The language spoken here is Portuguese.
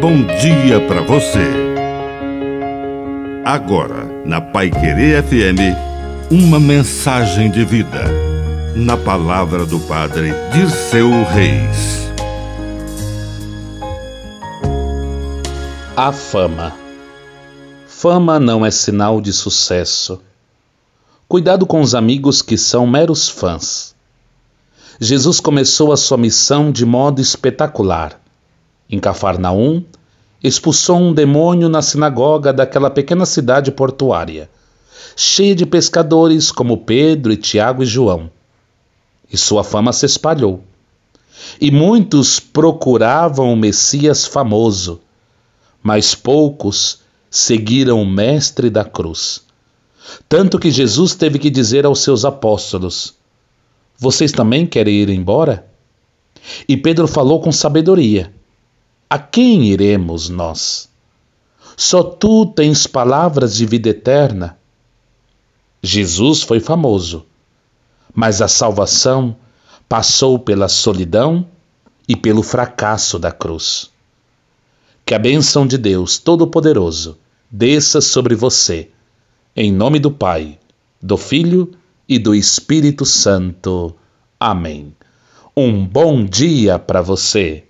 bom dia para você. Agora, na Pai Querer FM, uma mensagem de vida. Na palavra do Padre Dirceu Reis. A fama. Fama não é sinal de sucesso. Cuidado com os amigos que são meros fãs. Jesus começou a sua missão de modo espetacular em Cafarnaum, expulsou um demônio na sinagoga daquela pequena cidade portuária, cheia de pescadores como Pedro e Tiago e João. E sua fama se espalhou. E muitos procuravam o Messias famoso, mas poucos seguiram o Mestre da cruz. Tanto que Jesus teve que dizer aos seus apóstolos: Vocês também querem ir embora? E Pedro falou com sabedoria a quem iremos nós? Só tu tens palavras de vida eterna. Jesus foi famoso, mas a salvação passou pela solidão e pelo fracasso da cruz. Que a bênção de Deus Todo-Poderoso desça sobre você, em nome do Pai, do Filho e do Espírito Santo. Amém. Um bom dia para você.